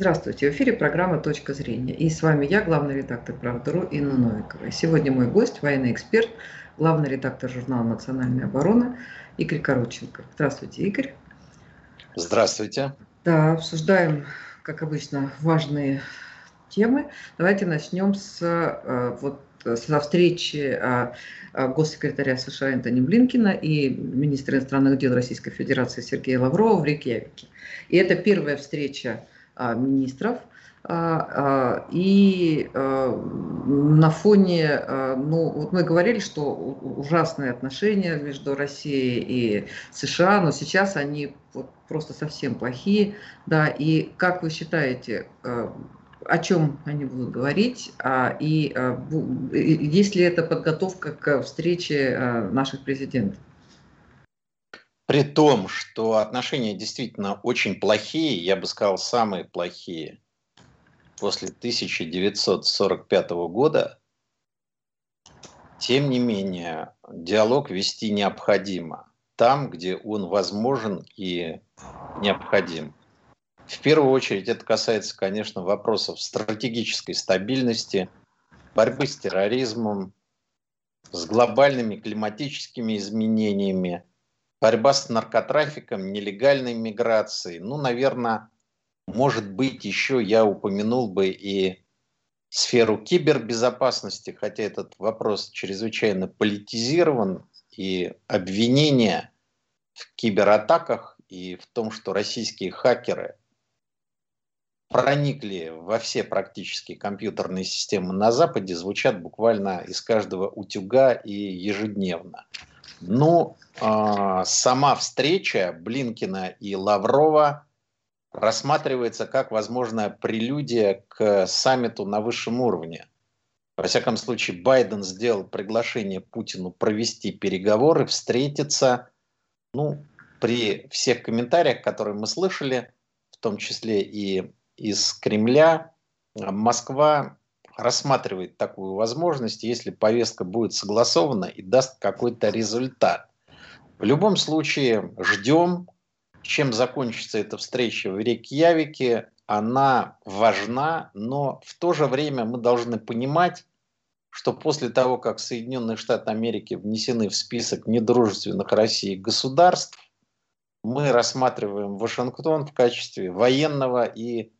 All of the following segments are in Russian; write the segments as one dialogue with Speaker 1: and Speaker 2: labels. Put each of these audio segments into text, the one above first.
Speaker 1: Здравствуйте, в эфире программа «Точка зрения». И с вами я, главный редактор «Правда.ру» Инна Новикова. сегодня мой гость, военный эксперт, главный редактор журнала «Национальная оборона» Игорь Короченко. Здравствуйте, Игорь.
Speaker 2: Здравствуйте.
Speaker 1: Да, обсуждаем, как обычно, важные темы. Давайте начнем с э, вот со встречи э, э, госсекретаря США Энтони Блинкина и министра иностранных дел Российской Федерации Сергея Лаврова в Рейкьявике. И это первая встреча министров. А, а, и на фоне, ну, вот мы говорили, что ужасные отношения между Россией и США, но сейчас они вот просто совсем плохие, да, и как вы считаете, о чем они будут говорить, и есть ли это подготовка к встрече наших президентов?
Speaker 2: При том, что отношения действительно очень плохие, я бы сказал, самые плохие после 1945 года, тем не менее, диалог вести необходимо там, где он возможен и необходим. В первую очередь это касается, конечно, вопросов стратегической стабильности, борьбы с терроризмом, с глобальными климатическими изменениями, борьба с наркотрафиком, нелегальной миграцией. Ну, наверное, может быть, еще я упомянул бы и сферу кибербезопасности, хотя этот вопрос чрезвычайно политизирован, и обвинения в кибератаках и в том, что российские хакеры проникли во все практически компьютерные системы на Западе, звучат буквально из каждого утюга и ежедневно. Ну, э, сама встреча Блинкина и Лаврова рассматривается как возможная прелюдия к саммиту на высшем уровне. Во всяком случае, Байден сделал приглашение Путину провести переговоры, встретиться. Ну, при всех комментариях, которые мы слышали, в том числе и из Кремля, Москва рассматривает такую возможность, если повестка будет согласована и даст какой-то результат. В любом случае ждем, чем закончится эта встреча в Рейкьявике. Она важна, но в то же время мы должны понимать, что после того, как Соединенные Штаты Америки внесены в список недружественных России государств, мы рассматриваем Вашингтон в качестве военного и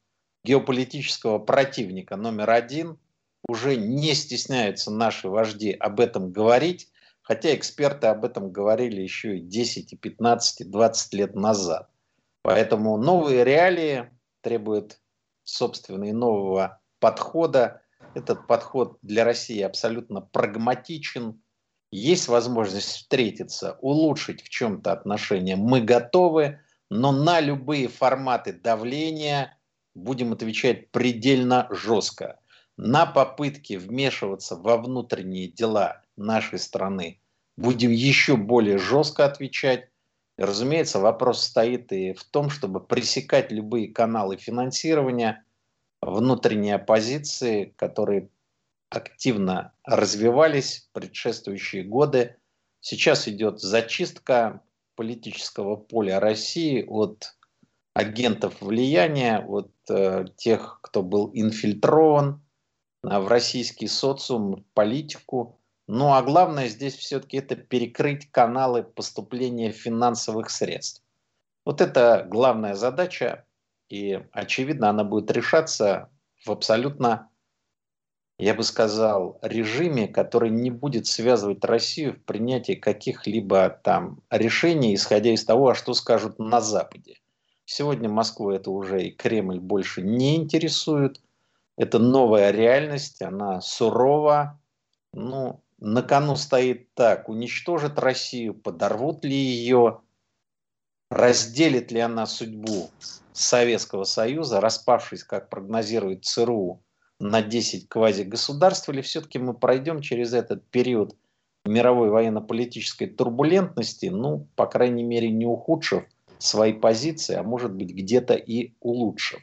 Speaker 2: геополитического противника номер один – уже не стесняются наши вожди об этом говорить, хотя эксперты об этом говорили еще и 10, и 15, и 20 лет назад. Поэтому новые реалии требуют, собственно, и нового подхода. Этот подход для России абсолютно прагматичен. Есть возможность встретиться, улучшить в чем-то отношения. Мы готовы, но на любые форматы давления будем отвечать предельно жестко на попытки вмешиваться во внутренние дела нашей страны будем еще более жестко отвечать. И, разумеется, вопрос стоит и в том, чтобы пресекать любые каналы финансирования внутренней оппозиции, которые активно развивались в предшествующие годы. Сейчас идет зачистка политического поля России от агентов влияния, от э, тех, кто был инфильтрован в российский социум, политику. Ну а главное здесь все-таки это перекрыть каналы поступления финансовых средств. Вот это главная задача, и очевидно она будет решаться в абсолютно, я бы сказал, режиме, который не будет связывать Россию в принятии каких-либо там решений, исходя из того, а что скажут на Западе. Сегодня Москву это уже и Кремль больше не интересует – это новая реальность, она сурова. Ну, на кону стоит так, уничтожит Россию, подорвут ли ее, разделит ли она судьбу Советского Союза, распавшись, как прогнозирует ЦРУ, на 10 квазигосударств, или все-таки мы пройдем через этот период мировой военно-политической турбулентности, ну, по крайней мере, не ухудшив свои позиции, а может быть где-то и улучшив.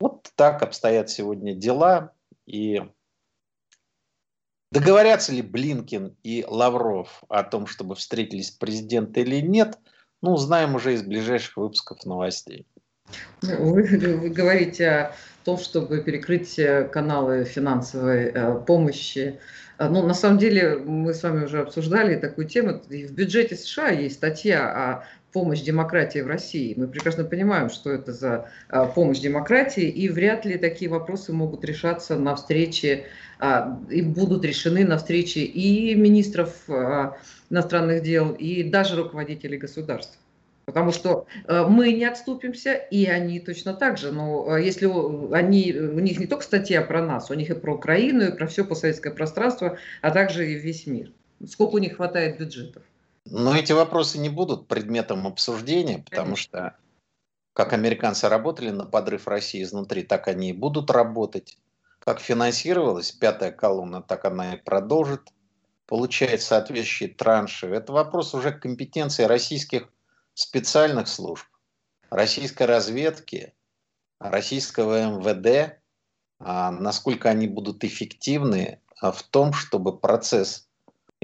Speaker 2: Вот так обстоят сегодня дела. И договорятся ли Блинкин и Лавров о том, чтобы встретились президенты или нет, ну, узнаем уже из ближайших выпусков новостей.
Speaker 1: Ну, вы, вы говорите о том, чтобы перекрыть каналы финансовой э, помощи. А, ну, на самом деле, мы с вами уже обсуждали такую тему. И в бюджете США есть статья о помощь демократии в России. Мы прекрасно понимаем, что это за а, помощь демократии, и вряд ли такие вопросы могут решаться на встрече, а, и будут решены на встрече и министров а, иностранных дел, и даже руководителей государств. Потому что мы не отступимся, и они точно так же. Но если они, у них не только статья про нас, у них и про Украину, и про все постсоветское пространство, а также и весь мир. Сколько у них хватает бюджетов.
Speaker 2: Но эти вопросы не будут предметом обсуждения, потому что как американцы работали на подрыв России изнутри, так они и будут работать. Как финансировалась пятая колонна, так она и продолжит получать соответствующие транши. Это вопрос уже компетенции российских специальных служб, российской разведки, российского МВД, а насколько они будут эффективны а, в том, чтобы процесс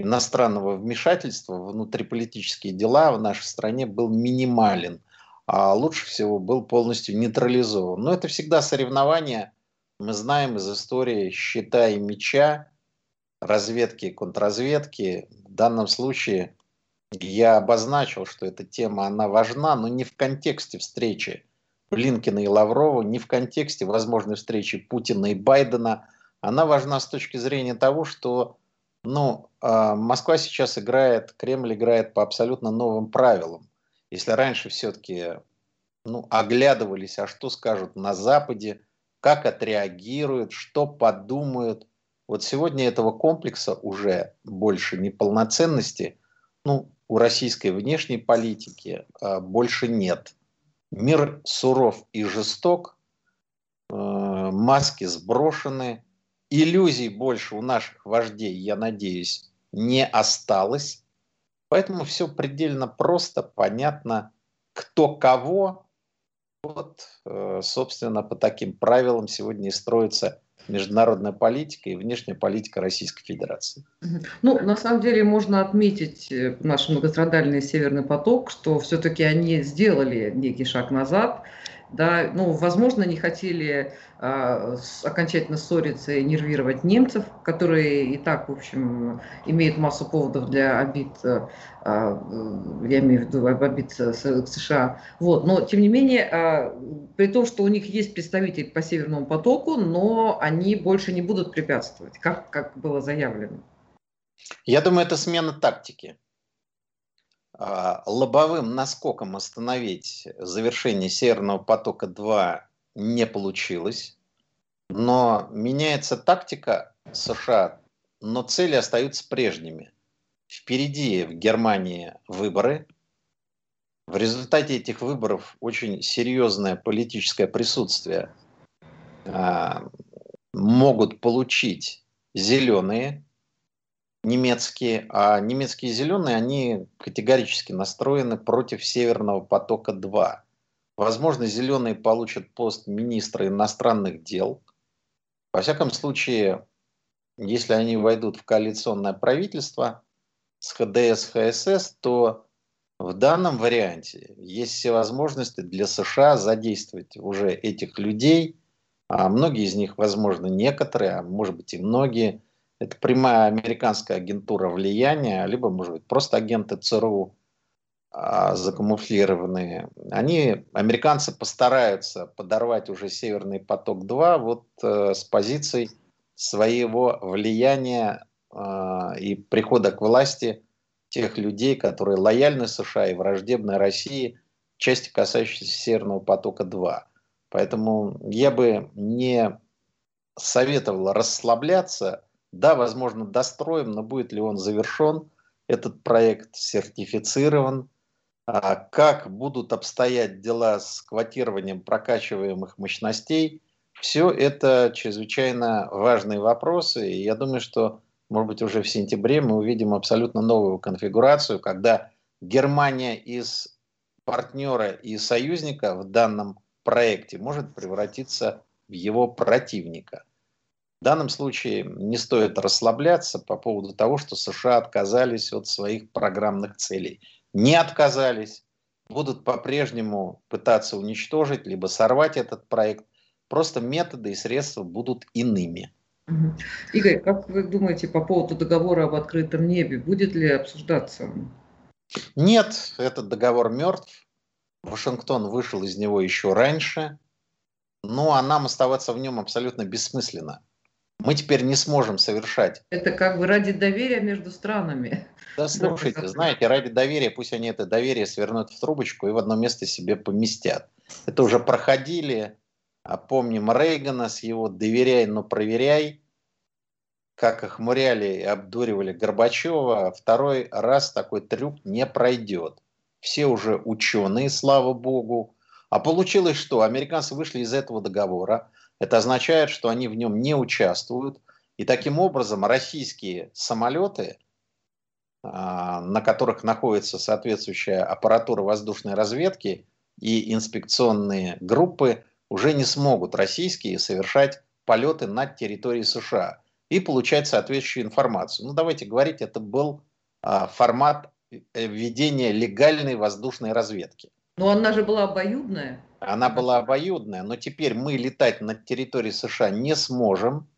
Speaker 2: иностранного вмешательства в внутриполитические дела в нашей стране был минимален, а лучше всего был полностью нейтрализован. Но это всегда соревнование, мы знаем из истории щита и меча, разведки и контрразведки. В данном случае я обозначил, что эта тема, она важна, но не в контексте встречи Блинкина и Лаврова, не в контексте возможной встречи Путина и Байдена. Она важна с точки зрения того, что ну, а, Москва сейчас играет, Кремль играет по абсолютно новым правилам. Если раньше все-таки ну, оглядывались, а что скажут на Западе, как отреагируют, что подумают. Вот сегодня этого комплекса уже больше неполноценности, ну, у российской внешней политики э, больше нет. Мир суров и жесток, э, маски сброшены, иллюзий больше у наших вождей, я надеюсь, не осталось. Поэтому все предельно просто, понятно, кто кого. Вот, э, собственно, по таким правилам сегодня и строится международная политика и внешняя политика Российской Федерации.
Speaker 1: Ну, на самом деле можно отметить э, наш многострадальный Северный поток, что все-таки они сделали некий шаг назад да, ну, возможно, не хотели а, окончательно ссориться и нервировать немцев, которые и так, в общем, имеют массу поводов для обид, а я имею в виду обид с, США. Вот, но, тем не менее, а, при том, что у них есть представитель по Северному потоку, но они больше не будут препятствовать, как, как было заявлено.
Speaker 2: Я думаю, это смена тактики. А, лобовым наскоком остановить завершение Северного потока-2 не получилось, но меняется тактика США, но цели остаются прежними. Впереди в Германии выборы. В результате этих выборов очень серьезное политическое присутствие а, могут получить зеленые, немецкие, а немецкие зеленые, они категорически настроены против Северного потока-2. Возможно, зеленые получат пост министра иностранных дел. Во всяком случае, если они войдут в коалиционное правительство с ХДС, ХСС, то в данном варианте есть все возможности для США задействовать уже этих людей. А многие из них, возможно, некоторые, а может быть и многие – это прямая американская агентура влияния, либо, может быть, просто агенты ЦРУ а, закамуфлированные. Они, американцы, постараются подорвать уже Северный поток-2 вот э, с позиций своего влияния э, и прихода к власти тех людей, которые лояльны США и враждебны России, части касающейся Северного потока-2. Поэтому я бы не советовал расслабляться да, возможно, достроим, но будет ли он завершен, этот проект сертифицирован, а как будут обстоять дела с квотированием прокачиваемых мощностей, все это чрезвычайно важные вопросы, и я думаю, что, может быть, уже в сентябре мы увидим абсолютно новую конфигурацию, когда Германия из партнера и союзника в данном проекте может превратиться в его противника. В данном случае не стоит расслабляться по поводу того, что США отказались от своих программных целей. Не отказались. будут по-прежнему пытаться уничтожить, либо сорвать этот проект. Просто методы и средства будут иными.
Speaker 1: Игорь, как вы думаете по поводу договора об открытом небе? Будет ли обсуждаться
Speaker 2: Нет, этот договор мертв. Вашингтон вышел из него еще раньше. Ну, а нам оставаться в нем абсолютно бессмысленно. Мы теперь не сможем совершать.
Speaker 1: Это как бы ради доверия между странами.
Speaker 2: Да, слушайте, знаете, ради доверия, пусть они это доверие свернут в трубочку и в одно место себе поместят. Это уже проходили, а помним Рейгана с его «доверяй, но проверяй», как охмуряли и обдуривали Горбачева, второй раз такой трюк не пройдет. Все уже ученые, слава богу. А получилось что? Американцы вышли из этого договора. Это означает, что они в нем не участвуют. И таким образом российские самолеты – а, на которых находится соответствующая аппаратура воздушной разведки и инспекционные группы, уже не смогут российские совершать полеты над территорией США и получать соответствующую информацию. Ну, давайте говорить, это был а, формат э, ведения легальной воздушной разведки.
Speaker 1: Но она же была обоюдная.
Speaker 2: Она была обоюдная, но теперь мы летать над территорией США не сможем,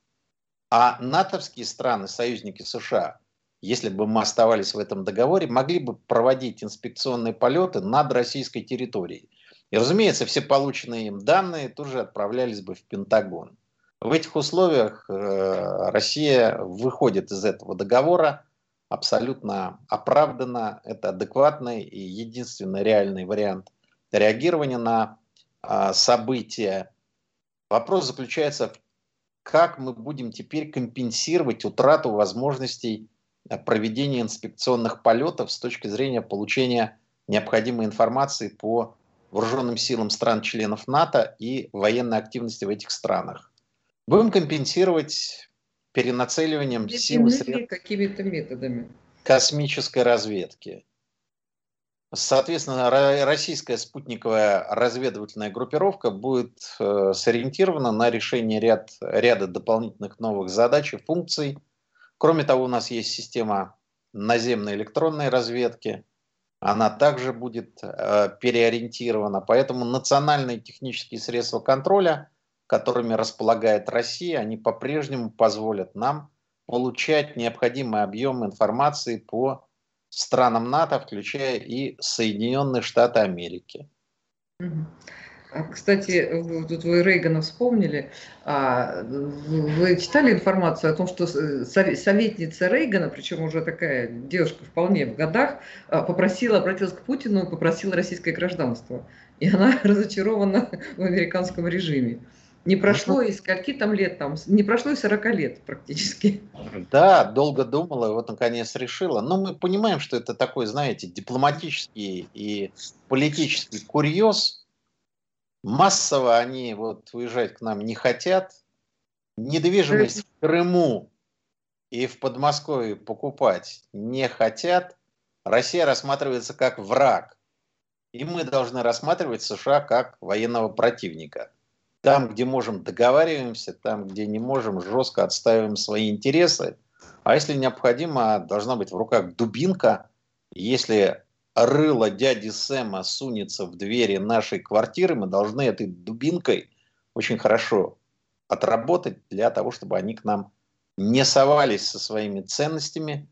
Speaker 2: а натовские страны, союзники США, если бы мы оставались в этом договоре, могли бы проводить инспекционные полеты над российской территорией. И, разумеется, все полученные им данные тоже отправлялись бы в Пентагон. В этих условиях э, Россия выходит из этого договора абсолютно оправданно. Это адекватный и единственный реальный вариант реагирования на э, события. Вопрос заключается как мы будем теперь компенсировать утрату возможностей Э, проведения инспекционных полетов с точки зрения получения необходимой информации по вооруженным силам стран-членов НАТО и военной активности в этих странах. Будем компенсировать перенацеливанием сил
Speaker 1: средств какими-то методами
Speaker 2: космической разведки. Соответственно, российская спутниковая разведывательная группировка будет э, сориентирована на решение ряд, ряда дополнительных новых задач и функций – Кроме того, у нас есть система наземной электронной разведки. Она также будет э, переориентирована. Поэтому национальные технические средства контроля, которыми располагает Россия, они по-прежнему позволят нам получать необходимый объем информации по странам НАТО, включая и Соединенные Штаты Америки.
Speaker 1: А, кстати, тут вы Рейгана вспомнили. А, вы читали информацию о том, что советница Рейгана, причем уже такая девушка вполне в годах, а, попросила, обратилась к Путину и попросила российское гражданство. И она разочарована в американском режиме. Не прошло и скольки там лет, там, не прошло и 40 лет практически.
Speaker 2: Да, долго думала, и вот наконец решила. Но мы понимаем, что это такой, знаете, дипломатический и политический курьез, массово они вот уезжать к нам не хотят. Недвижимость в Крыму и в Подмосковье покупать не хотят. Россия рассматривается как враг. И мы должны рассматривать США как военного противника. Там, где можем, договариваемся, там, где не можем, жестко отстаиваем свои интересы. А если необходимо, должна быть в руках дубинка. Если рыло дяди Сэма сунется в двери нашей квартиры, мы должны этой дубинкой очень хорошо отработать для того, чтобы они к нам не совались со своими ценностями,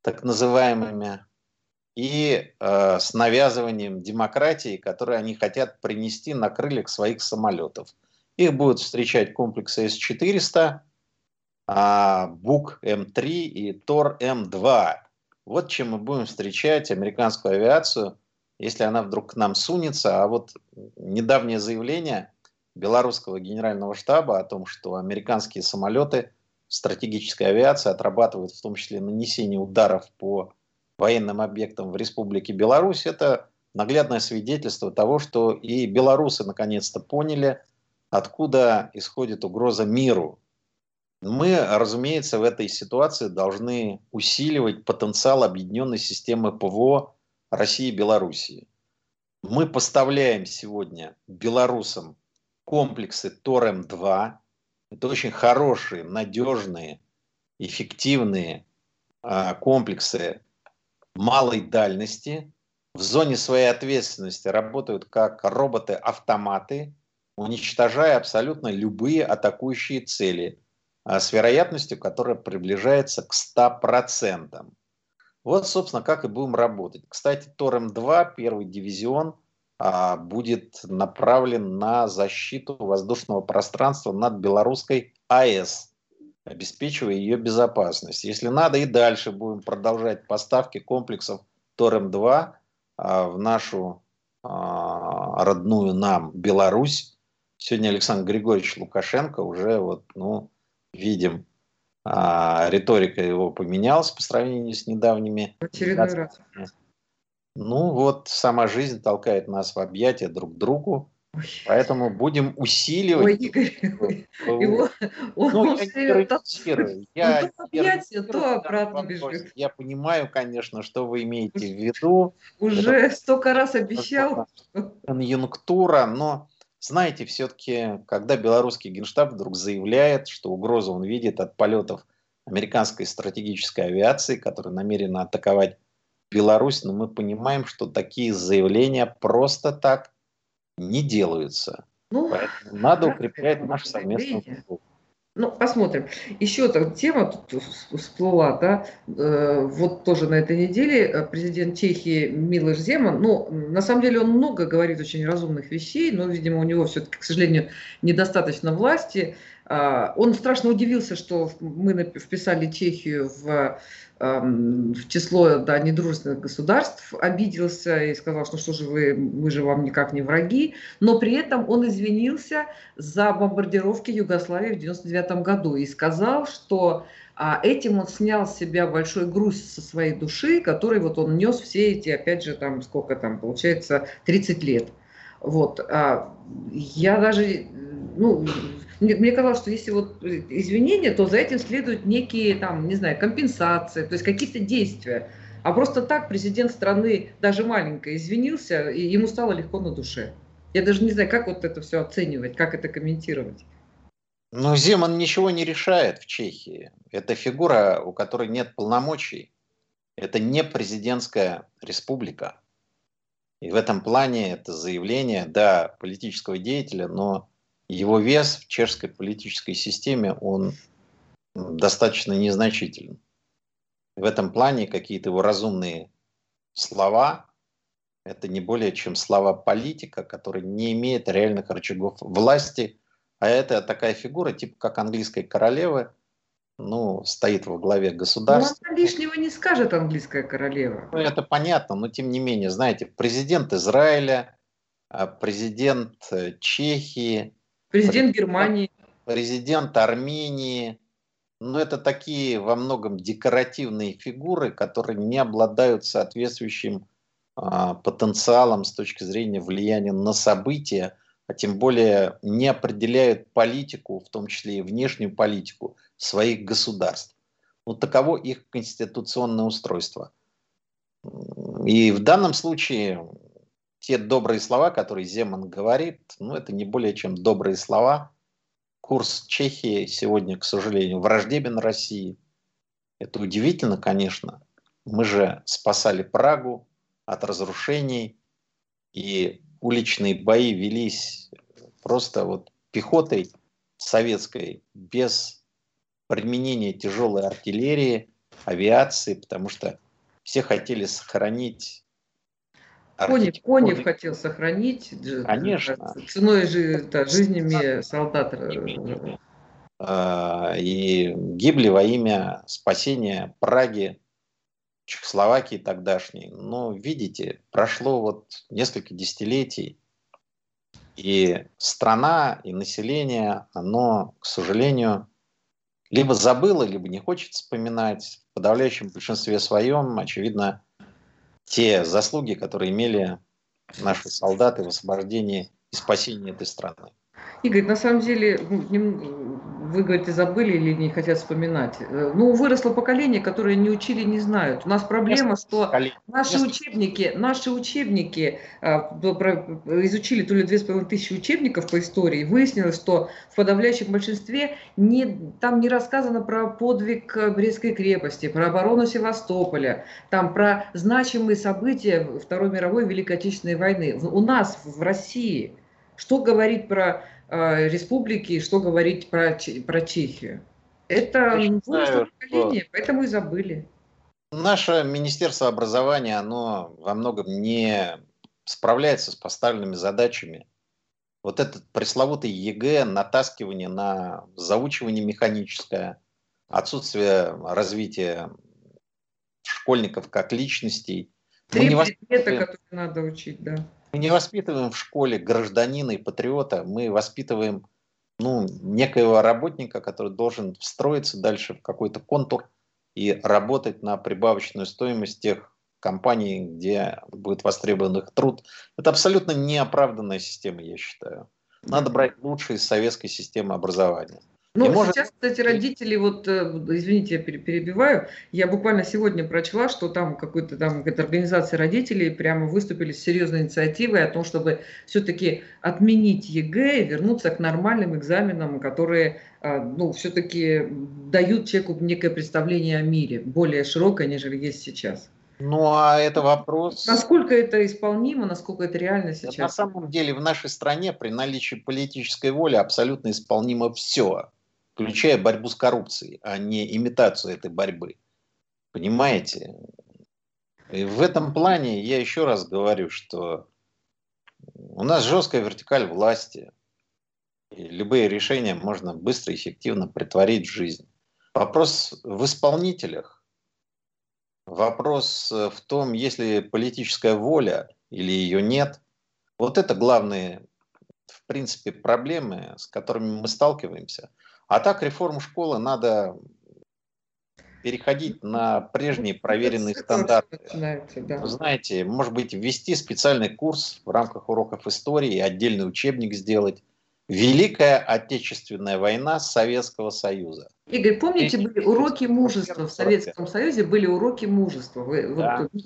Speaker 2: так называемыми, и э, с навязыванием демократии, которые они хотят принести на крыльях своих самолетов. Их будут встречать комплексы С-400, а, БУК М3 и Тор М2. Вот чем мы будем встречать американскую авиацию, если она вдруг к нам сунется. А вот недавнее заявление белорусского генерального штаба о том, что американские самолеты стратегической авиации отрабатывают в том числе нанесение ударов по военным объектам в Республике Беларусь, это наглядное свидетельство того, что и белорусы наконец-то поняли, откуда исходит угроза миру. Мы, разумеется, в этой ситуации должны усиливать потенциал объединенной системы ПВО России и Белоруссии. Мы поставляем сегодня белорусам комплексы ТОР-М2. Это очень хорошие, надежные, эффективные а, комплексы малой дальности. в зоне своей ответственности работают как роботы-автоматы, уничтожая абсолютно любые атакующие цели а, с вероятностью, которая приближается к 100%. Вот, собственно, как и будем работать. Кстати, Торем-2, первый дивизион, а, будет направлен на защиту воздушного пространства над белорусской АЭС, обеспечивая ее безопасность. Если надо, и дальше будем продолжать поставки комплексов Торем-2 а, в нашу родную нам Беларусь. Сегодня Александр Григорьевич Лукашенко уже вот, ну, видим, а, риторика его поменялась по сравнению с недавними. В очередной раз. Ну вот сама жизнь толкает нас в объятия друг к другу. Ой. Поэтому будем усиливать. Ой, Игорь, его, он, ну, он я не то, я то объятия, то обратно бежит. Я понимаю, конечно, что вы имеете в виду.
Speaker 1: Уже Это, столько раз обещал.
Speaker 2: Конъюнктура, но знаете, все-таки, когда белорусский генштаб вдруг заявляет, что угрозу он видит от полетов американской стратегической авиации, которая намерена атаковать Беларусь, но мы понимаем, что такие заявления просто так не делаются. Ну, Поэтому надо укреплять наш совместный
Speaker 1: труд. Ну, посмотрим. Еще так тема тут всплыла, да, э, вот тоже на этой неделе э, президент Чехии Милош Земан, ну, на самом деле он много говорит очень разумных вещей, но, видимо, у него все-таки, к сожалению, недостаточно власти. Э, он страшно удивился, что мы вписали Чехию в в число да, недружественных государств, обиделся и сказал, что что же вы, мы же вам никак не враги, но при этом он извинился за бомбардировки Югославии в 1999 году и сказал, что а, этим он снял с себя большой груз со своей души, который вот он нес все эти, опять же, там сколько там получается, 30 лет. Вот. А, я даже, ну, мне, мне казалось, что если вот извинения, то за этим следуют некие, там, не знаю, компенсации, то есть какие-то действия. А просто так президент страны, даже маленькой, извинился, и ему стало легко на душе. Я даже не знаю, как вот это все оценивать, как это комментировать.
Speaker 2: Ну, Земан ничего не решает в Чехии. Это фигура, у которой нет полномочий. Это не президентская республика. И в этом плане это заявление, да, политического деятеля, но его вес в чешской политической системе, он достаточно незначителен. В этом плане какие-то его разумные слова, это не более чем слова политика, который не имеет реальных рычагов власти, а это такая фигура, типа как английской королевы, ну, стоит во главе государства.
Speaker 1: Ну, она лишнего не скажет английская королева.
Speaker 2: Ну, это понятно, но тем не менее, знаете, президент Израиля, а президент э, Чехии,
Speaker 1: Президент Германии.
Speaker 2: Президент Армении. Ну, это такие во многом декоративные фигуры, которые не обладают соответствующим а, потенциалом с точки зрения влияния на события, а тем более не определяют политику, в том числе и внешнюю политику своих государств. Ну, таково их конституционное устройство. И в данном случае те добрые слова, которые Земан говорит, ну, это не более чем добрые слова. Курс Чехии сегодня, к сожалению, враждебен России. Это удивительно, конечно. Мы же спасали Прагу от разрушений, и уличные бои велись просто вот пехотой советской, без применения тяжелой артиллерии, авиации, потому что все хотели сохранить
Speaker 1: Конев, Конев хотел сохранить
Speaker 2: Конечно.
Speaker 1: ценой жи, да, жизнями солдат.
Speaker 2: А, и гибли во имя спасения Праги, Чехословакии тогдашней. Но видите, прошло вот несколько десятилетий, и страна, и население, оно, к сожалению, либо забыло, либо не хочет вспоминать. В подавляющем большинстве своем, очевидно, те заслуги, которые имели наши солдаты в освобождении и спасении этой страны.
Speaker 1: Игорь, на самом деле, ну, вы говорите, забыли или не хотят вспоминать. Э, ну, выросло поколение, которое не учили, не знают. У нас проблема, что наши учебники, наши учебники а, изучили то ли две с половиной тысячи учебников по истории, выяснилось, что в подавляющем большинстве не, там не рассказано про подвиг Брестской крепости, про оборону Севастополя, там про значимые события Второй мировой Великой Отечественной войны. У нас в России что говорить про э, республики, что говорить про, про Чехию? Это знаю, поколение, что... поэтому и забыли.
Speaker 2: Наше Министерство образования, оно во многом не справляется с поставленными задачами. Вот этот пресловутый ЕГЭ, натаскивание на заучивание механическое, отсутствие развития школьников как личностей.
Speaker 1: Три предмета, которые надо учить, да.
Speaker 2: Мы не воспитываем в школе гражданина и патриота, мы воспитываем ну, некоего работника, который должен встроиться дальше в какой-то контур и работать на прибавочную стоимость тех компаний, где будет востребован их труд. Это абсолютно неоправданная система, я считаю. Надо брать лучшие из советской системы образования.
Speaker 1: Ну, может... сейчас, кстати, родители, вот, э, извините, я перебиваю, я буквально сегодня прочла, что там какой-то там какая-то организация родителей прямо выступили с серьезной инициативой о том, чтобы все-таки отменить ЕГЭ и вернуться к нормальным экзаменам, которые, э, ну, все-таки дают человеку некое представление о мире, более широкое, нежели есть сейчас.
Speaker 2: Ну, а это вопрос...
Speaker 1: Насколько это исполнимо, насколько это реально сейчас? На
Speaker 2: самом деле в нашей стране при наличии политической воли абсолютно исполнимо все включая борьбу с коррупцией, а не имитацию этой борьбы. Понимаете? И в этом плане я еще раз говорю, что у нас жесткая вертикаль власти. И любые решения можно быстро и эффективно притворить в жизнь. Вопрос в исполнителях. Вопрос в том, есть ли политическая воля или ее нет. Вот это главные, в принципе, проблемы, с которыми мы сталкиваемся – а так реформу школы надо переходить на прежние проверенные стандарты. Да. Вы знаете, может быть, ввести специальный курс в рамках уроков истории, отдельный учебник сделать, Великая Отечественная война Советского Союза.
Speaker 1: Игорь, помните, были уроки мужества в Советском Союзе, были уроки мужества. Вы, да. Вот,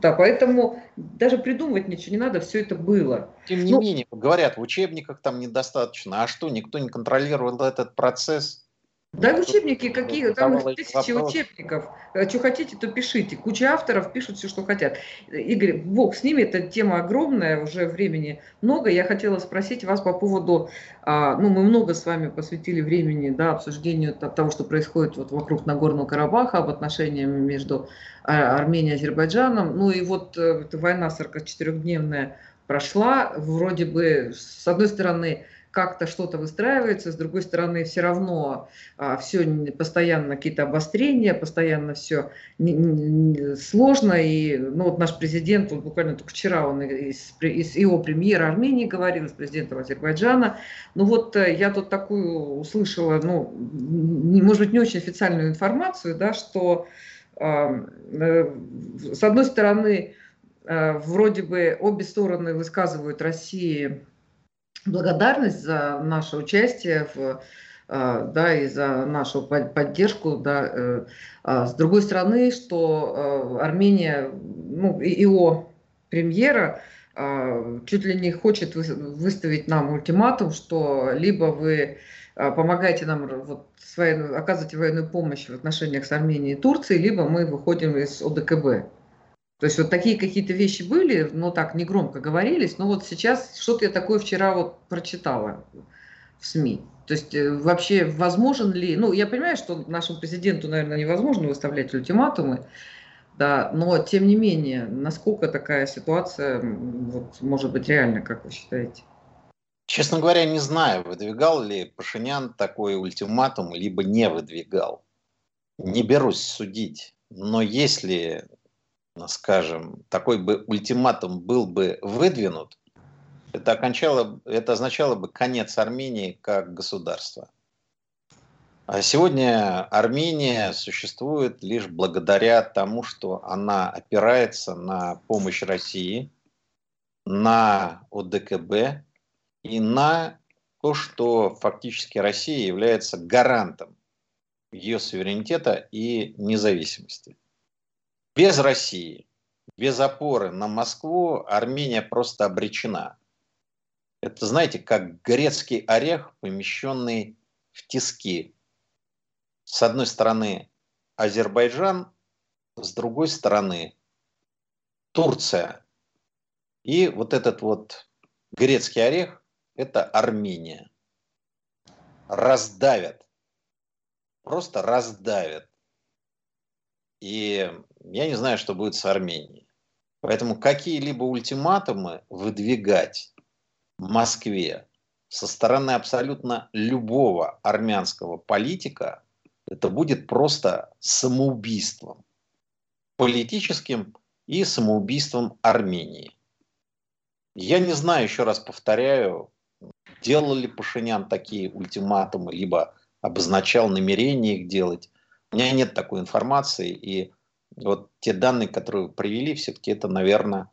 Speaker 1: да, поэтому даже придумывать ничего не надо, все это было.
Speaker 2: Тем не ну, менее, говорят, в учебниках там недостаточно. А что, никто не контролировал этот процесс?
Speaker 1: Да, учебники какие, там тысячи вопрос. учебников. Э, что хотите, то пишите. Куча авторов пишут все, что хотят. Игорь, бог с ними, эта тема огромная, уже времени много. Я хотела спросить вас по поводу, а, ну, мы много с вами посвятили времени, да, обсуждению того, что происходит вот вокруг Нагорного Карабаха, об отношениях между а, Арменией и Азербайджаном. Ну и вот э, эта война 44-дневная прошла, вроде бы, с одной стороны, как-то что-то выстраивается, с другой стороны, все равно а, все постоянно какие-то обострения, постоянно все не, не, сложно. И ну, вот наш президент, вот буквально только вчера он из, из его премьера Армении говорил, с президентом Азербайджана. Ну вот э, я тут такую услышала, ну, может быть, не очень официальную информацию, да, что э, с одной стороны, э, вроде бы обе стороны высказывают России благодарность за наше участие в э, да, и за нашу поддержку, да. Э, а с другой стороны, что э, Армения, ну, ИО премьера чуть ли не хочет выставить нам ультиматум, что либо вы помогаете нам вот, своей, оказываете военную помощь в отношениях с Арменией и Турцией, либо мы выходим из ОДКБ. То есть вот такие какие-то вещи были, но так негромко говорились, но вот сейчас что-то я такое вчера вот прочитала в СМИ. То есть э, вообще возможен ли, ну я понимаю, что нашему президенту, наверное, невозможно выставлять ультиматумы, да, но тем не менее, насколько такая ситуация вот, может быть реальна, как вы считаете?
Speaker 2: Честно говоря, не знаю, выдвигал ли Пашинян такой ультиматум, либо не выдвигал. Не берусь судить. Но если скажем, такой бы ультиматум был бы выдвинут, это, окончало, это означало бы конец Армении как государства. А сегодня Армения существует лишь благодаря тому, что она опирается на помощь России, на ОДКБ и на то, что фактически Россия является гарантом ее суверенитета и независимости. Без России, без опоры на Москву Армения просто обречена. Это, знаете, как грецкий орех, помещенный в тиски. С одной стороны Азербайджан, с другой стороны Турция. И вот этот вот грецкий орех – это Армения. Раздавят. Просто раздавят. И я не знаю, что будет с Арменией. Поэтому какие-либо ультиматумы выдвигать Москве со стороны абсолютно любого армянского политика, это будет просто самоубийством. Политическим и самоубийством Армении. Я не знаю, еще раз повторяю, делал ли Пашинян такие ультиматумы, либо обозначал намерение их делать. У меня нет такой информации, и вот те данные, которые вы привели, все-таки это, наверное,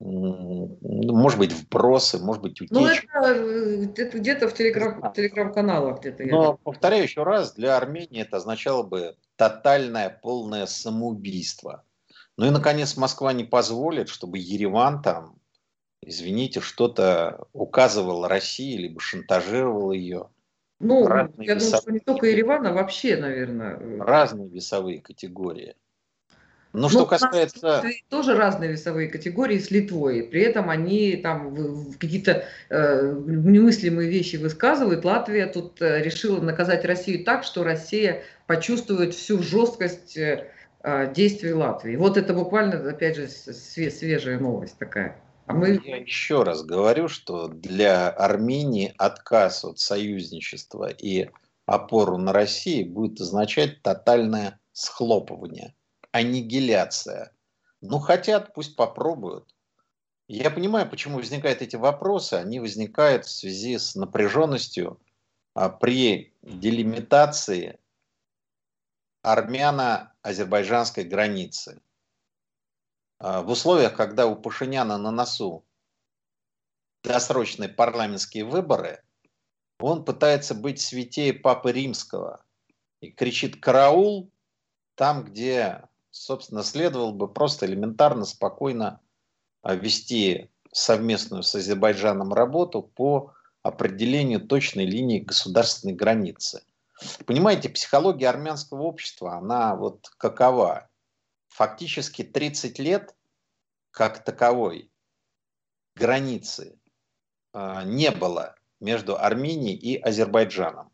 Speaker 2: ну, может быть, вбросы, может быть, утечки. Ну, это,
Speaker 1: э, это где-то в телеграм, телеграм-каналах где-то.
Speaker 2: Но, повторяю еще раз, для Армении это означало бы тотальное, полное самоубийство. Ну и, наконец, Москва не позволит, чтобы Ереван там, извините, что-то указывал России, либо шантажировал ее.
Speaker 1: Ну, Разные я весовые... думаю, что не только Ереван, а вообще, наверное. Э,
Speaker 2: Разные весовые категории. Но ну, что касается...
Speaker 1: Тоже разные весовые категории с Литвой. При этом они там какие-то э, немыслимые вещи высказывают. Латвия тут э, решила наказать Россию так, что Россия почувствует всю жесткость э, э действий Латвии. Вот это буквально, опять же, свежая новость такая.
Speaker 2: А мы... Я еще раз говорю, что для Армении отказ от союзничества и опору на Россию будет означать тотальное схлопывание аннигиляция. Ну, хотят, пусть попробуют. Я понимаю, почему возникают эти вопросы. Они возникают в связи с напряженностью а, при делимитации армяно-азербайджанской границы. А, в условиях, когда у Пашиняна на носу досрочные парламентские выборы, он пытается быть святее Папы Римского и кричит «караул» там, где собственно, следовало бы просто элементарно, спокойно а, вести совместную с Азербайджаном работу по определению точной линии государственной границы. Понимаете, психология армянского общества, она вот какова? Фактически 30 лет как таковой границы э, не было между Арменией и Азербайджаном.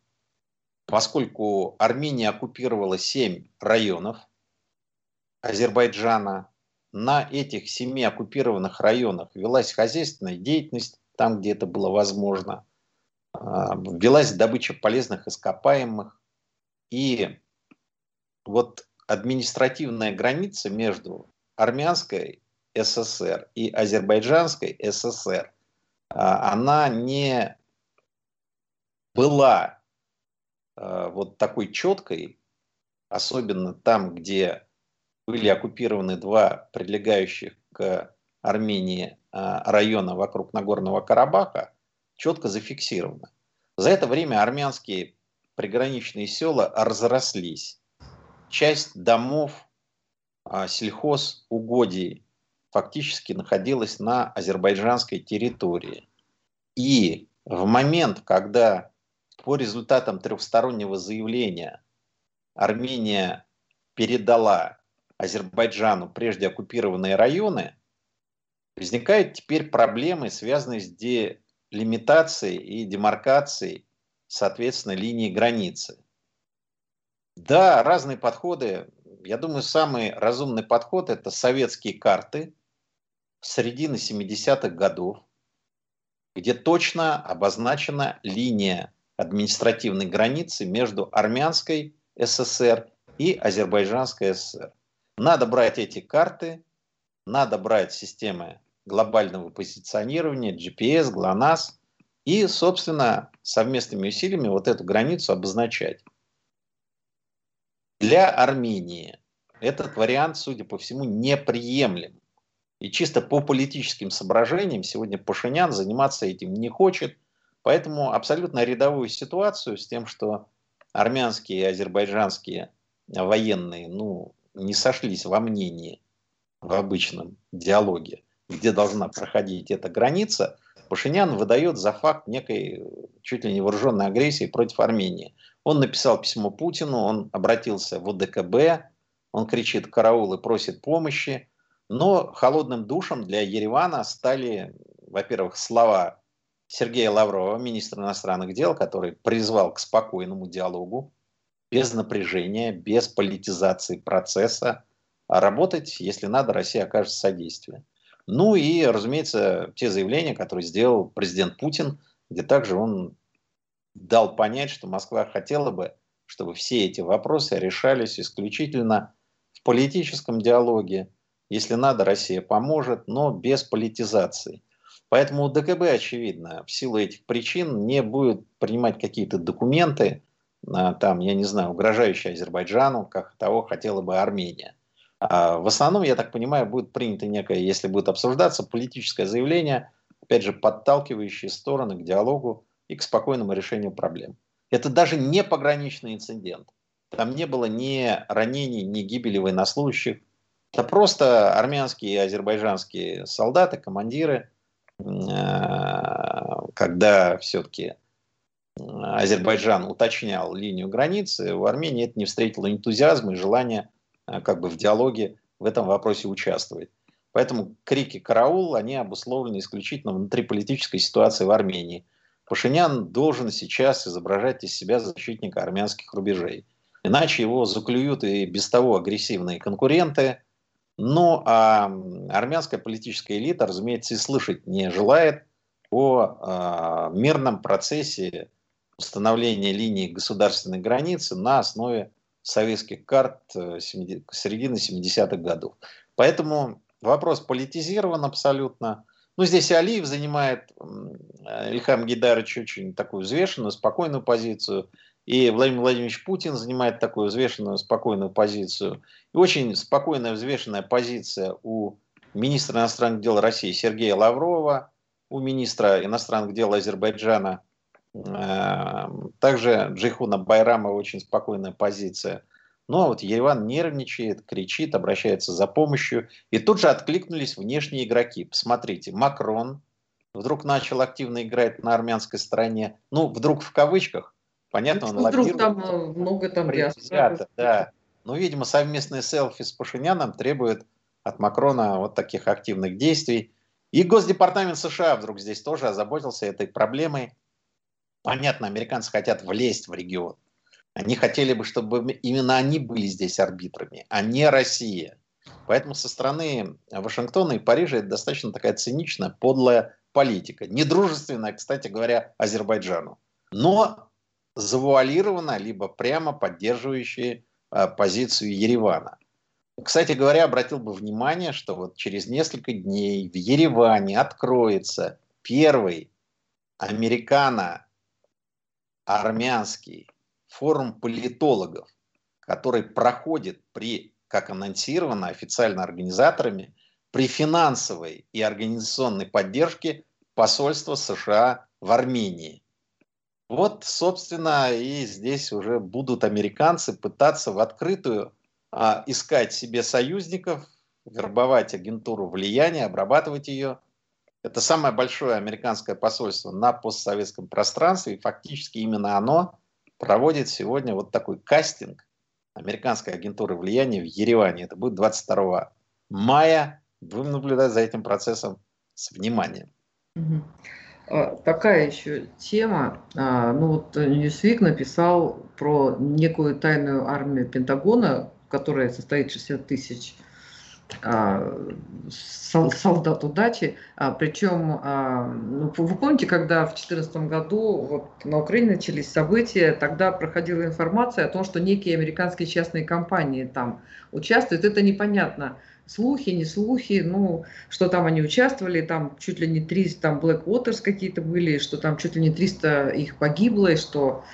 Speaker 2: Поскольку Армения оккупировала 7 районов – Азербайджана на этих семи оккупированных районах велась хозяйственная деятельность, там, где это было возможно, а, велась добыча полезных ископаемых. И вот административная граница между армянской ССР и азербайджанской ССР, а, она не была а, вот такой четкой, особенно там, где были оккупированы два прилегающих к Армении а, района вокруг Нагорного Карабаха, четко зафиксировано. За это время армянские приграничные села разрослись. Часть домов, а, сельхоз, угодий фактически находилась на азербайджанской территории. И в момент, когда по результатам трехстороннего заявления Армения передала Азербайджану прежде оккупированные районы, возникают теперь проблемы, связанные с делимитацией и демаркацией, соответственно, линии границы. Да, разные подходы. Я думаю, самый разумный подход – это советские карты середины 70-х годов, где точно обозначена линия административной границы между Армянской ССР и Азербайджанской ССР. Надо брать эти карты, надо брать системы глобального позиционирования, GPS, GLONASS и, собственно, совместными усилиями вот эту границу обозначать. Для Армении этот вариант, судя по всему, неприемлем. И чисто по политическим соображениям сегодня Пашинян заниматься этим не хочет. Поэтому абсолютно рядовую ситуацию с тем, что армянские и азербайджанские военные ну, не сошлись во мнении в обычном диалоге, где должна проходить эта граница, Пашинян выдает за факт некой чуть ли не вооруженной агрессии против Армении. Он написал письмо Путину, он обратился в ОДКБ, он кричит «караул» и просит помощи. Но холодным душем для Еревана стали, во-первых, слова Сергея Лаврова, министра иностранных дел, который призвал к спокойному диалогу, без напряжения, без политизации процесса, а работать, если надо, Россия окажет содействие. Ну и, разумеется, те заявления, которые сделал президент Путин, где также он дал понять, что Москва хотела бы, чтобы все эти вопросы решались исключительно в политическом диалоге. Если надо, Россия поможет, но без политизации. Поэтому ДКБ, очевидно, в силу этих причин не будет принимать какие-то документы, а, там, я не знаю, угрожающие Азербайджану, как того хотела бы Армения. А в основном, я так понимаю, будет принято некое, если будет обсуждаться, политическое заявление, опять же, подталкивающее стороны к диалогу и к спокойному решению проблем. Это даже не пограничный инцидент. Там не было ни ранений, ни гибели военнослужащих. Это просто армянские и азербайджанские солдаты, командиры, э, когда все-таки Азербайджан уточнял линию границы, в Армении это не встретило энтузиазма и желания Э, как бы в диалоге в этом вопросе участвовать. Поэтому крики «караул», они обусловлены исключительно внутриполитической ситуацией в Армении. Пашинян должен сейчас изображать из себя защитника армянских рубежей. Иначе его заклюют и без того агрессивные конкуренты. Ну, а армянская политическая элита, разумеется, и слышать не желает о э, мирном процессе установления линии государственной границы на основе советских карт э, середины 70-х годов. Поэтому вопрос политизирован абсолютно. Ну, здесь Алиев занимает Ильхам Гидарович очень такую взвешенную, спокойную позицию. И Владимир Владимирович Путин занимает такую взвешенную, спокойную позицию. И очень спокойная, взвешенная позиция у министра иностранных дел России Сергея Лаврова, у министра иностранных дел Азербайджана Эм, также Джейхуна Байрама очень спокойная позиция. Ну а вот Ереван нервничает, кричит, обращается за помощью. И тут же откликнулись внешние игроки. Посмотрите, Макрон вдруг начал активно играть на армянской стороне. Ну, вдруг в кавычках. Понятно,
Speaker 1: он Вдруг там э, много там
Speaker 2: ребята, да. Ну, видимо, совместные селфи с Пашиняном требуют от Макрона вот таких активных действий. И Госдепартамент США вдруг здесь тоже озаботился этой проблемой. Понятно, американцы хотят влезть в регион. Они хотели бы, чтобы именно они были здесь арбитрами, а не Россия. Поэтому со стороны Вашингтона и Парижа это достаточно такая циничная, подлая политика. Недружественная, кстати говоря, Азербайджану. Но завуалированная, либо прямо поддерживающая а, позицию Еревана. Кстати говоря, обратил бы внимание, что вот через несколько дней в Ереване откроется первый американо армянский форум политологов, который проходит при, как анонсировано официально организаторами, при финансовой и организационной поддержке посольства США в Армении. Вот, собственно, и здесь уже будут американцы пытаться в открытую а, искать себе союзников, вербовать агентуру влияния, обрабатывать ее – это самое большое американское посольство на постсоветском пространстве, и фактически именно оно проводит сегодня вот такой кастинг американской агентуры влияния в Ереване. Это будет 22 мая. Будем наблюдать за этим процессом с вниманием.
Speaker 1: А, такая еще тема. А, ну вот Newsweek написал про некую тайную армию Пентагона, которая состоит 60 тысяч солдат удачи. А, причем, а, ну, вы помните, когда в 2014 году вот на Украине начались события, тогда проходила информация о том, что некие американские частные компании там участвуют. Это непонятно, слухи, не слухи, ну, что там они участвовали, там чуть ли не 300, там Black Waters какие-то были, что там чуть ли не 300 их погибло, и что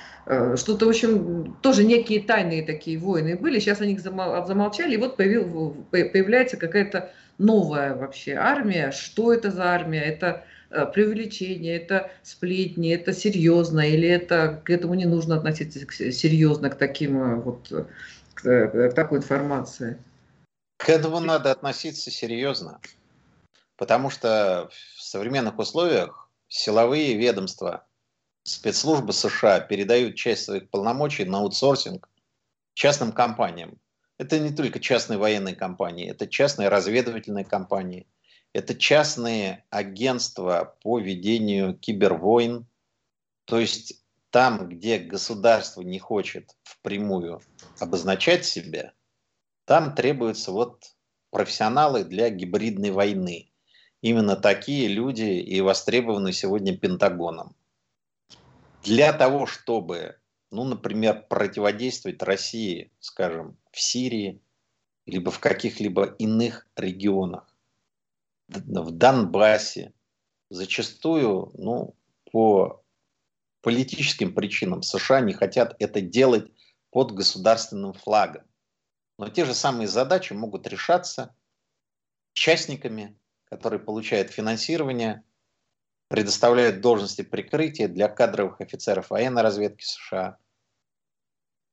Speaker 1: что-то, в общем, тоже некие тайные такие войны были. Сейчас они их замолчали, и вот появил, появляется какая-то новая вообще армия. Что это за армия? Это э, преувеличение, это сплетни, это серьезно, или это к этому не нужно относиться серьезно, к таким э, вот к такой информации?
Speaker 2: К этому надо относиться серьезно, потому что в современных условиях силовые ведомства, спецслужбы США передают часть своих полномочий на аутсорсинг частным компаниям. Это не только частные военные компании, это частные разведывательные компании, это частные агентства по ведению кибервойн. То есть там, где государство не хочет впрямую обозначать себя, там требуются вот профессионалы для гибридной войны. Именно такие люди и востребованы сегодня Пентагоном. Для того, чтобы ну, например, противодействовать России, скажем, в Сирии, либо в каких-либо иных регионах, в Донбассе, зачастую, ну, по политическим причинам США не хотят это делать под государственным флагом. Но те же самые задачи могут решаться частниками, которые получают финансирование предоставляют должности прикрытия для кадровых офицеров военной разведки США,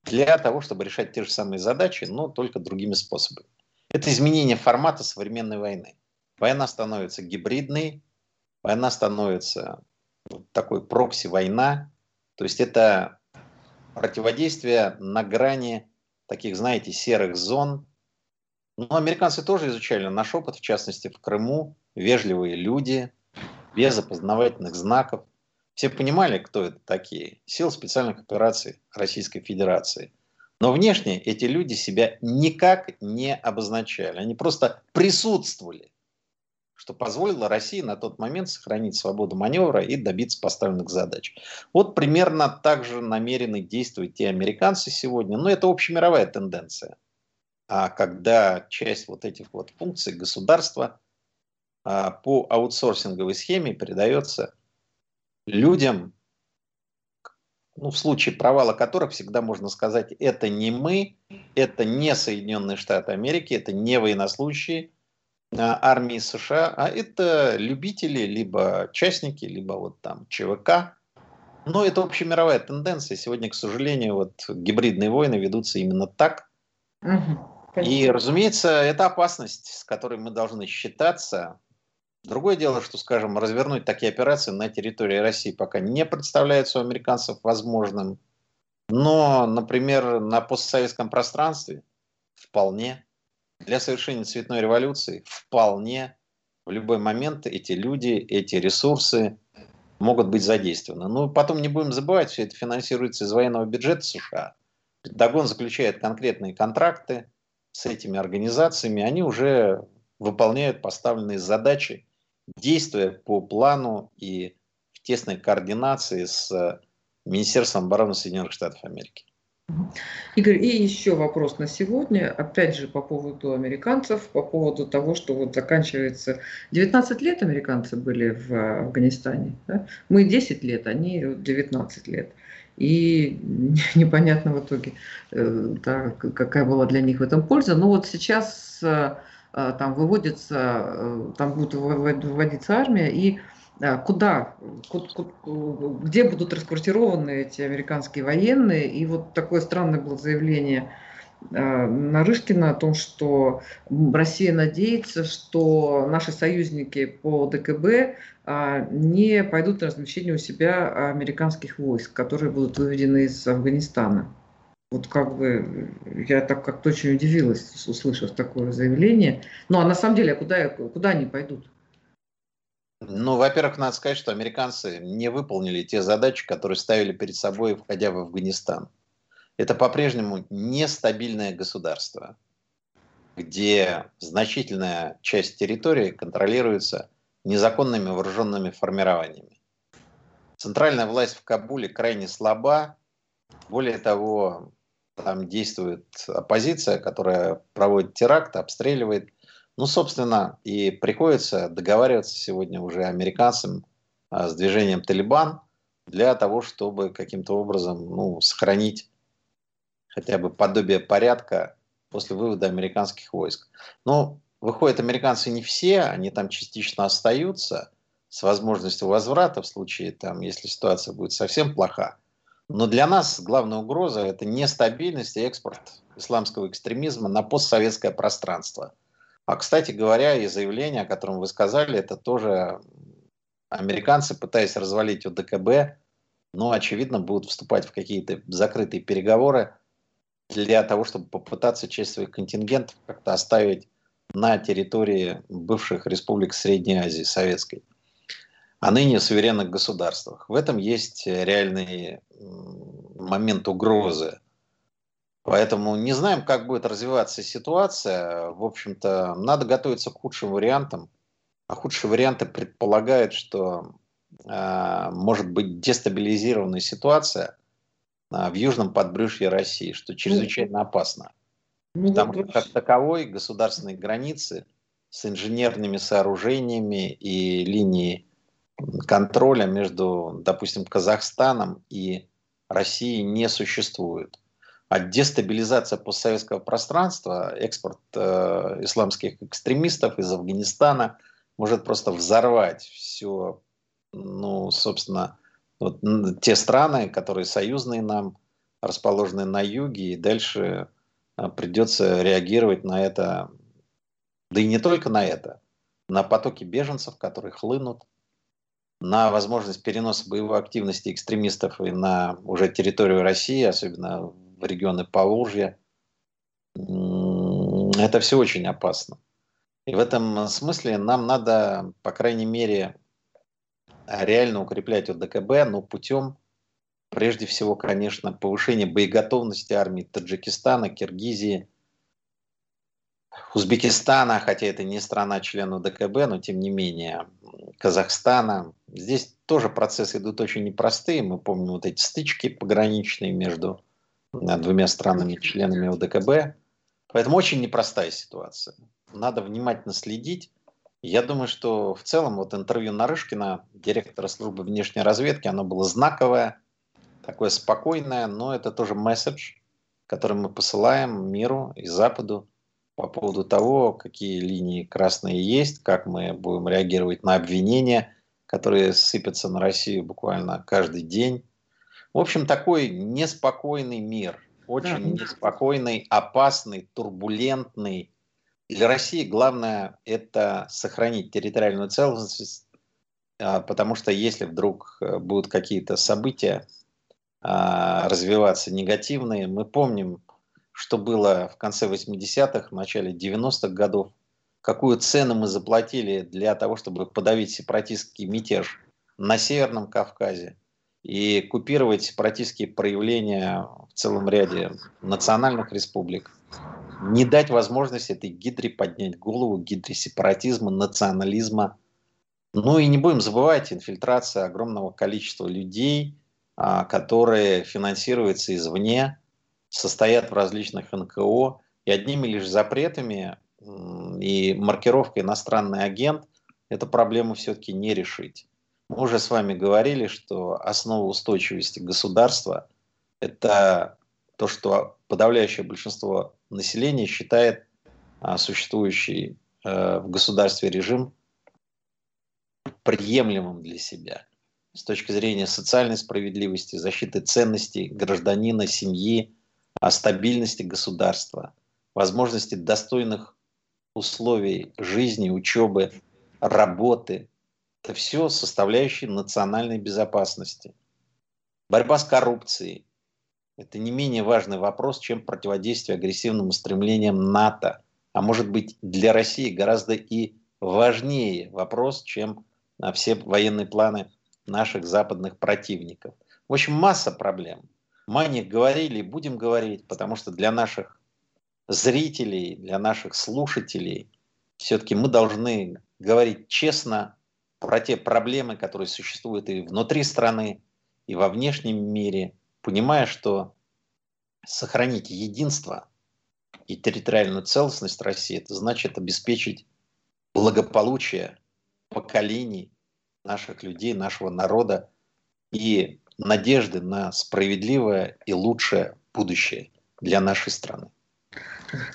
Speaker 2: для того, чтобы решать те же самые задачи, но только другими способами. Это изменение формата современной войны. Война становится гибридной, война становится такой прокси-война, то есть это противодействие на грани таких, знаете, серых зон. Но американцы тоже изучали наш опыт, в частности, в Крыму. Вежливые люди, без опознавательных знаков. Все понимали, кто это такие. Сил специальных операций Российской Федерации. Но внешне эти люди себя никак не обозначали. Они просто присутствовали, что позволило России на тот момент сохранить свободу маневра и добиться поставленных задач. Вот примерно так же намерены действовать и американцы сегодня. Но это общемировая тенденция. А когда часть вот этих вот функций государства по аутсорсинговой схеме передается людям, ну, в случае провала которых всегда можно сказать, это не мы, это не Соединенные Штаты Америки, это не военнослужащие а, армии США, а это любители, либо частники, либо вот там ЧВК. Но это общемировая тенденция. Сегодня, к сожалению, вот гибридные войны ведутся именно так. Угу, и, разумеется, это опасность, с которой мы должны считаться. Другое дело, что, скажем, развернуть такие операции на территории России пока не представляется у американцев возможным. Но, например, на постсоветском пространстве вполне. Для совершения цветной революции вполне в любой момент эти люди, эти ресурсы могут быть задействованы. Но потом не будем забывать, все это финансируется из военного бюджета США. Дагон заключает конкретные контракты с этими организациями, они уже выполняют поставленные задачи действуя по плану и в тесной координации с э, Министерством обороны Соединенных Штатов Америки.
Speaker 1: Игорь, и еще вопрос на сегодня, опять же по поводу американцев, по поводу того, что вот заканчивается 19 лет американцы были в Афганистане, да? мы 10 лет, они 19 лет. И непонятно в итоге, э, да, какая была для них в этом польза. Но вот сейчас Э, там выводится, э, там будет выводиться армия, и э, куда, где будут расквартированы эти американские военные. И вот такое странное было заявление Нарышкина о том, что Россия надеется, что наши союзники по ДКБ не пойдут на размещение у себя американских войск, которые будут выведены из Афганистана. Вот как бы я так как-то очень удивилась, услышав такое заявление. Ну а на самом деле, а куда, куда они пойдут?
Speaker 2: Ну, во-первых, надо сказать, что американцы не выполнили те задачи, которые ставили перед собой, входя в Афганистан. Это по-прежнему нестабильное государство, где значительная часть территории контролируется незаконными вооруженными формированиями. Центральная власть в Кабуле крайне слаба. Более того, там действует оппозиция, которая проводит теракт, обстреливает. Ну, собственно, и приходится договариваться сегодня уже американцам а, с движением Талибан для того, чтобы каким-то образом ну, сохранить хотя бы подобие порядка после вывода американских войск. Но выходят американцы не все, они там частично остаются, с возможностью возврата в случае, там, если ситуация будет совсем плоха. Но для нас главная угроза – это нестабильность и экспорт исламского экстремизма на постсоветское пространство. А, кстати говоря, и заявление, о котором вы сказали, это тоже американцы, пытаясь развалить ОДКБ, но, очевидно, будут вступать в какие-то закрытые переговоры для того, чтобы попытаться часть своих контингентов как-то оставить на территории бывших республик Средней Азии, советской а ныне суверенных государствах. В этом есть реальный момент угрозы. Поэтому не знаем, как будет развиваться ситуация. В общем-то, надо готовиться к худшим вариантам. А худшие варианты предполагают, что э, может быть дестабилизированная ситуация э, в южном подбрюшье России, что чрезвычайно опасно. Ну, Потому что как таковой государственные границы с инженерными сооружениями и линией контроля между, допустим, Казахстаном и Россией не существует. А дестабилизация постсоветского пространства, экспорт э, исламских экстремистов из Афганистана может просто взорвать все, ну, собственно, вот, те страны, которые союзные нам, расположены на юге, и дальше э, придется реагировать на это, да и не только на это, на потоки беженцев, которые хлынут, на возможность переноса боевой активности экстремистов и на уже территорию России, особенно в регионы Поволжья, это все очень опасно. И в этом смысле нам надо, по крайней мере, реально укреплять ОДКБ, но путем, прежде всего, конечно, повышения боеготовности армии Таджикистана, Киргизии, Узбекистана, хотя это не страна-член ОДКБ, но тем не менее, Казахстана. Здесь тоже процессы идут очень непростые. Мы помним вот эти стычки пограничные между э, двумя странами-членами ОДКБ. Поэтому очень непростая ситуация. Надо внимательно следить. Я думаю, что в целом вот интервью Нарышкина, директора службы внешней разведки, оно было знаковое, такое спокойное, но это тоже месседж, который мы посылаем миру и Западу по поводу того, какие линии красные есть, как мы будем реагировать на обвинения, которые сыпятся на Россию буквально каждый день. В общем, такой неспокойный мир, очень да. неспокойный, опасный, турбулентный. Для России главное это сохранить территориальную целостность, а, потому что если вдруг э, будут какие-то события а, развиваться негативные, мы помним что было в конце 80-х, в начале 90-х годов, какую цену мы заплатили для того, чтобы подавить сепаратистский мятеж на Северном Кавказе и купировать сепаратистские проявления в целом ряде национальных республик, не дать возможность этой гидре поднять голову, гидре сепаратизма, национализма. Ну и не будем забывать инфильтрация огромного количества людей, а, которые финансируются извне, состоят в различных НКО, и одними лишь запретами и маркировкой «иностранный агент» эту проблему все-таки не решить. Мы уже с вами говорили, что основа устойчивости государства – это то, что подавляющее большинство населения считает а, существующий э, в государстве режим приемлемым для себя с точки зрения социальной справедливости, защиты ценностей гражданина, семьи, о стабильности государства, возможности достойных условий жизни, учебы, работы. Это все составляющие национальной безопасности. Борьба с коррупцией – это не менее важный вопрос, чем противодействие агрессивным устремлениям НАТО. А может быть для России гораздо и важнее вопрос, чем все военные планы наших западных противников. В общем, масса проблем – мы них говорили и будем говорить, потому что для наших зрителей, для наших слушателей все-таки мы должны говорить честно про те проблемы, которые существуют и внутри страны, и во внешнем мире, понимая, что сохранить единство и территориальную целостность России, это значит обеспечить благополучие поколений наших людей, нашего народа и надежды на справедливое и лучшее будущее для нашей страны.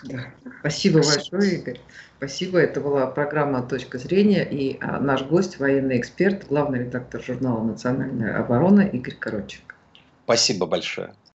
Speaker 1: Да. Спасибо большое, Игорь. Спасибо. Это была программа «Точка зрения» и а, наш гость, военный эксперт, главный редактор журнала «Национальная оборона» Игорь Коротченко.
Speaker 2: Спасибо большое.